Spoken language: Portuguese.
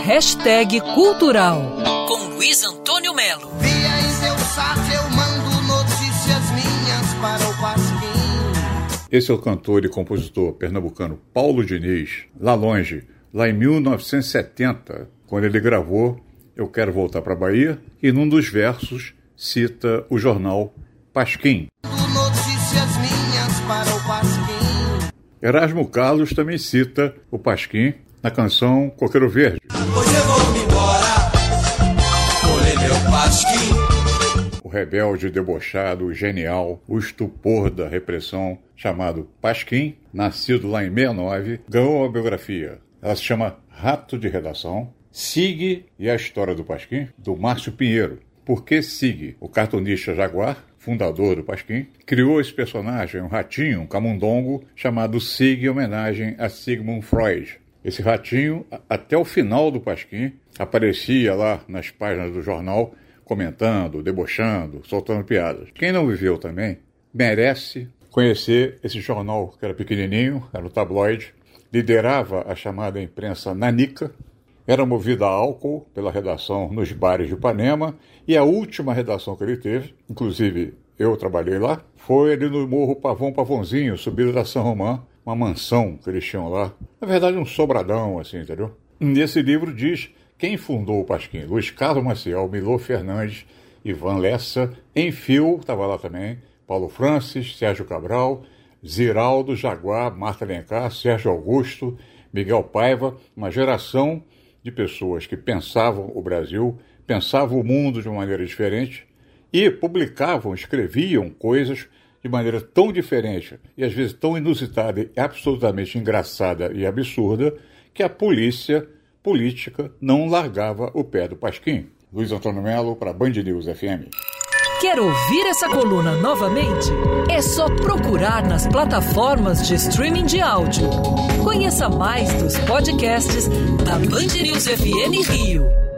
Hashtag Cultural com Luiz Antônio Melo. Via em seu site eu mando notícias minhas para o Pasquim. Esse é o cantor e compositor pernambucano Paulo Diniz, lá longe, lá em 1970, quando ele gravou Eu Quero Voltar para a Bahia, e num dos versos cita o jornal Pasquim. Notícias minhas para o Pasquim. Erasmo Carlos também cita o Pasquim na canção Coqueiro Verde. Hoje eu vou me embora, colher meu pasquim. O rebelde, debochado, genial, o estupor da repressão, chamado Pasquim, nascido lá em 69, ganhou uma biografia. Ela se chama Rato de Redação, Sig e a História do Pasquim, do Márcio Pinheiro. Por que Sig, o cartunista Jaguar, fundador do Pasquim, criou esse personagem, um ratinho, um camundongo, chamado Sig em homenagem a Sigmund Freud. Esse ratinho, até o final do Pasquim, aparecia lá nas páginas do jornal comentando, debochando, soltando piadas. Quem não viveu também merece conhecer esse jornal que era pequenininho, era o tabloide, liderava a chamada imprensa nanica, era movido a álcool pela redação nos bares de Ipanema e a última redação que ele teve, inclusive eu trabalhei lá, foi ali no Morro Pavão Pavãozinho, subida da São Romão, uma mansão que eles tinham lá. Na verdade, um sobradão, assim, entendeu? Nesse livro diz quem fundou o Pasquim: Luiz Carlos Maciel, Milô Fernandes, Ivan Lessa, Enfio, estava lá também, Paulo Francis, Sérgio Cabral, Ziraldo, Jaguar, Marta Alencar, Sérgio Augusto, Miguel Paiva, uma geração de pessoas que pensavam o Brasil, pensavam o mundo de uma maneira diferente e publicavam, escreviam coisas de maneira tão diferente e às vezes tão inusitada e absolutamente engraçada e absurda que a polícia política não largava o pé do Pasquim. Luiz Antônio Melo para Band News FM. Quer ouvir essa coluna novamente? É só procurar nas plataformas de streaming de áudio. Conheça mais dos podcasts da Band News FM Rio.